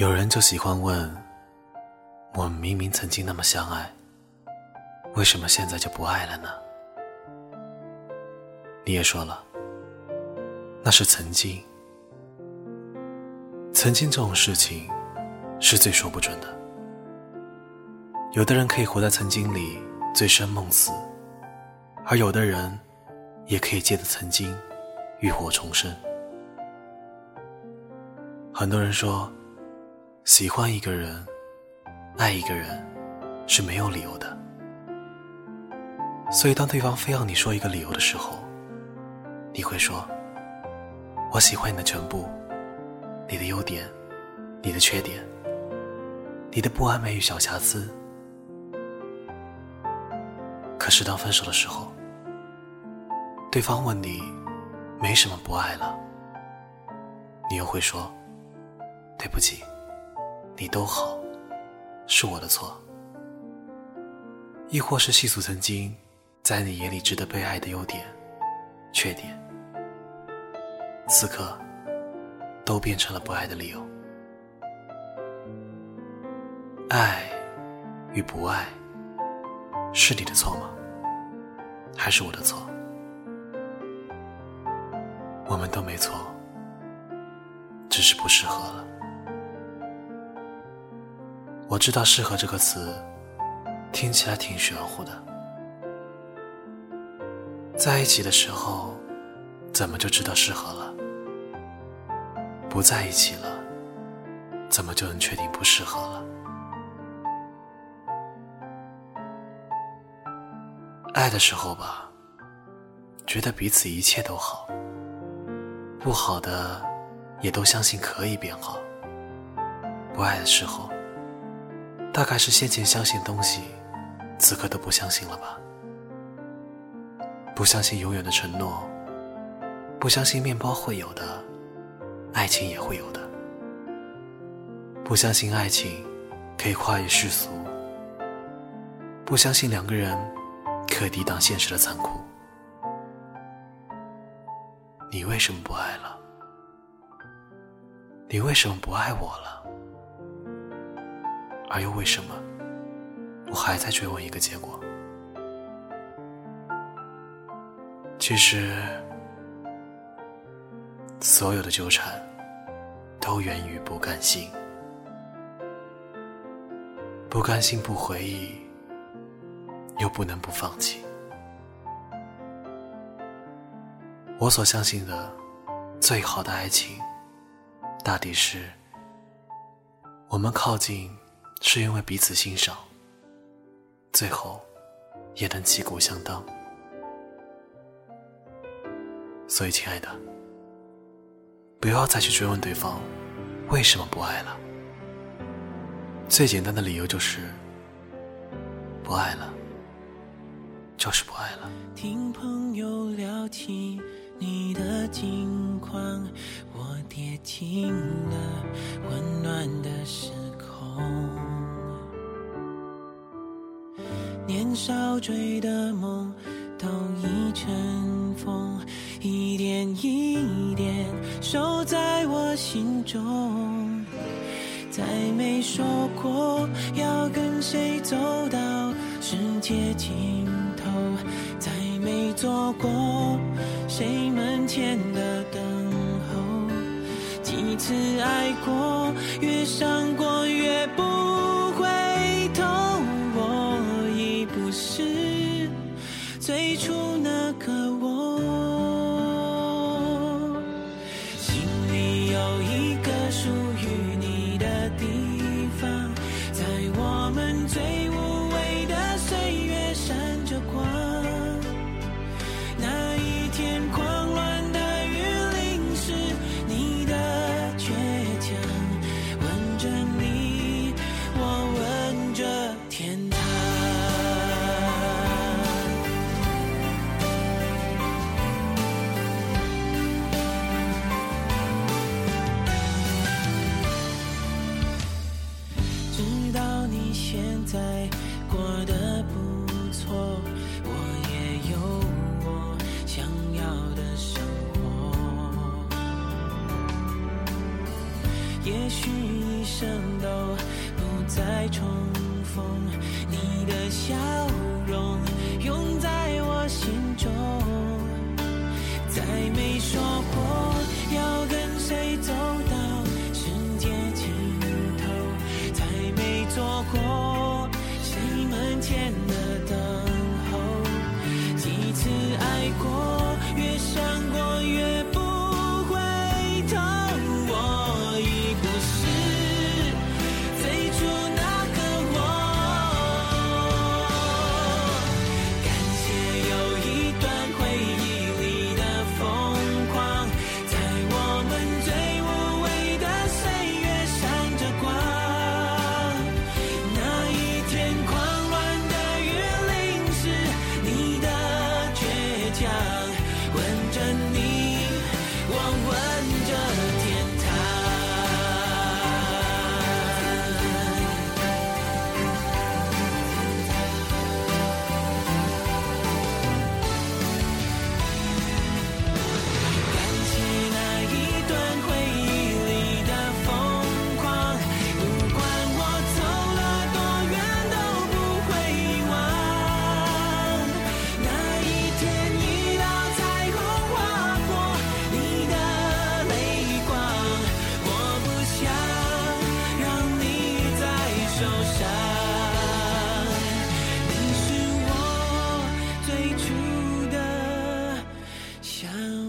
有人就喜欢问：我们明明曾经那么相爱，为什么现在就不爱了呢？你也说了，那是曾经。曾经这种事情是最说不准的。有的人可以活在曾经里醉生梦死，而有的人也可以借着曾经浴火重生。很多人说。喜欢一个人，爱一个人，是没有理由的。所以，当对方非要你说一个理由的时候，你会说：“我喜欢你的全部，你的优点，你的缺点，你的不完美与小瑕疵。”可是，当分手的时候，对方问你没什么不爱了，你又会说：“对不起。”你都好，是我的错，亦或是细数曾经在你眼里值得被爱的优点、缺点，此刻都变成了不爱的理由。爱与不爱，是你的错吗？还是我的错？我们都没错，只是不适合了。我知道“适合”这个词听起来挺玄乎的，在一起的时候怎么就知道适合了？不在一起了，怎么就能确定不适合了？爱的时候吧，觉得彼此一切都好，不好的也都相信可以变好。不爱的时候。大概是先前相信东西，此刻都不相信了吧？不相信永远的承诺，不相信面包会有的，爱情也会有的。不相信爱情可以跨越世俗，不相信两个人可以抵挡现实的残酷。你为什么不爱了？你为什么不爱我了？而又为什么，我还在追问一个结果？其实，所有的纠缠都源于不甘心，不甘心不回忆，又不能不放弃。我所相信的最好的爱情，大抵是我们靠近。是因为彼此欣赏，最后也能旗鼓相当。所以，亲爱的，不要再去追问对方为什么不爱了。最简单的理由就是不爱了，就是不爱了。听朋友聊起你的近况，我跌进了温暖年少追的梦都已成风，一点一点守在我心中。再没说过要跟谁走到世界尽头，再没做过谁门前的等候。几次爱过，越伤过越不。生再重逢，你的笑想。